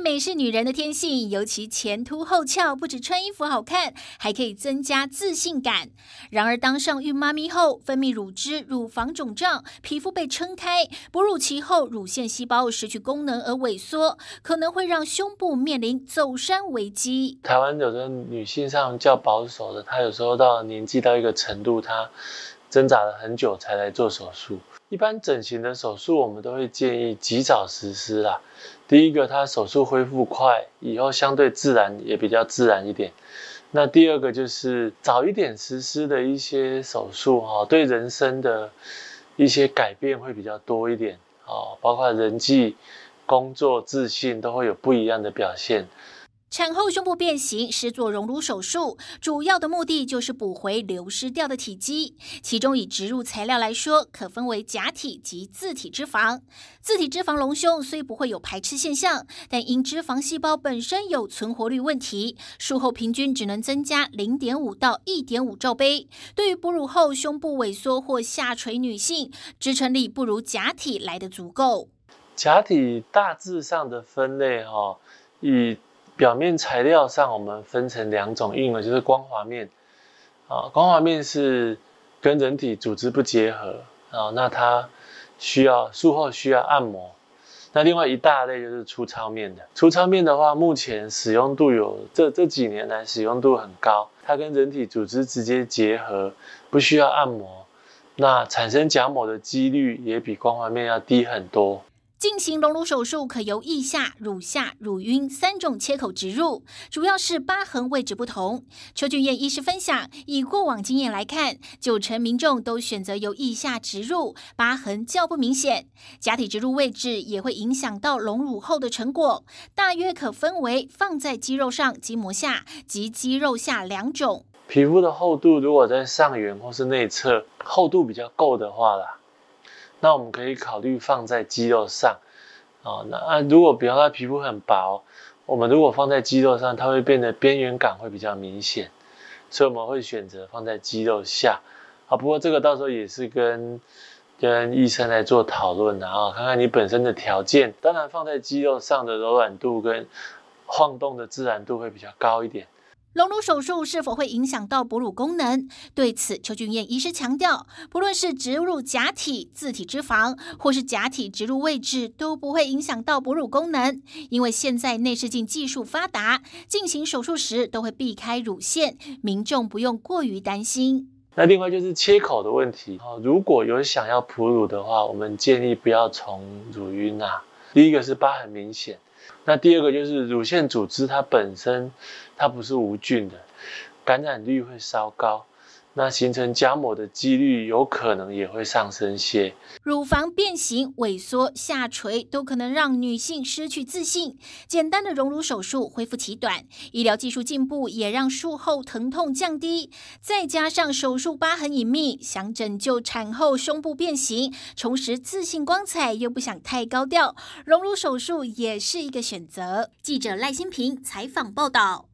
美是女人的天性，尤其前凸后翘，不止穿衣服好看，还可以增加自信感。然而，当上孕妈咪后，分泌乳汁，乳房肿胀，皮肤被撑开，哺乳期后乳腺细胞失去功能而萎缩，可能会让胸部面临走山危机。台湾有的女性上较保守的，她有时候到年纪到一个程度，她挣扎了很久才来做手术。一般整形的手术，我们都会建议及早实施啦。第一个，它手术恢复快，以后相对自然，也比较自然一点。那第二个就是早一点实施的一些手术，哈，对人生的一些改变会比较多一点，哦，包括人际、工作、自信都会有不一样的表现。产后胸部变形是做隆乳手术，主要的目的就是补回流失掉的体积。其中以植入材料来说，可分为假体及自体脂肪。自体脂肪隆胸虽不会有排斥现象，但因脂肪细胞本身有存活率问题，术后平均只能增加零点五到一点五罩杯。对于哺乳后胸部萎缩或下垂女性，支撑力不如假体来得足够。假体大致上的分类，哈，以表面材料上，我们分成两种，一种就是光滑面，啊，光滑面是跟人体组织不结合，啊，那它需要术后需要按摩。那另外一大类就是粗糙面的，粗糙面的话，目前使用度有这这几年来使用度很高，它跟人体组织直接结合，不需要按摩，那产生假膜的几率也比光滑面要低很多。进行隆乳手术可由腋下、乳下、乳晕三种切口植入，主要是疤痕位置不同。邱俊彦医师分享，以过往经验来看，九成民众都选择由腋下植入，疤痕较不明显。假体植入位置也会影响到隆乳后的成果，大约可分为放在肌肉上、筋膜下及肌肉下两种。皮肤的厚度如果在上缘或是内侧厚度比较够的话啦。那我们可以考虑放在肌肉上，啊，那啊，如果比方说皮肤很薄，我们如果放在肌肉上，它会变得边缘感会比较明显，所以我们会选择放在肌肉下，啊，不过这个到时候也是跟跟医生来做讨论的啊，看看你本身的条件，当然放在肌肉上的柔软度跟晃动的自然度会比较高一点。隆乳手术是否会影响到哺乳功能？对此，邱俊彦医师强调，不论是植入假体、自体脂肪，或是假体植入位置，都不会影响到哺乳功能。因为现在内视镜技术发达，进行手术时都会避开乳腺，民众不用过于担心。那另外就是切口的问题啊，如果有想要哺乳的话，我们建议不要从乳晕啊。第一个是疤痕明显。那第二个就是乳腺组织，它本身它不是无菌的，感染率会稍高。那形成痂膜的几率有可能也会上升些。乳房变形、萎缩、下垂都可能让女性失去自信。简单的隆乳手术恢复期短，医疗技术进步也让术后疼痛降低。再加上手术疤痕隐秘，想拯救产后胸部变形、重拾自信光彩，又不想太高调，隆乳手术也是一个选择。记者赖新平采访报道。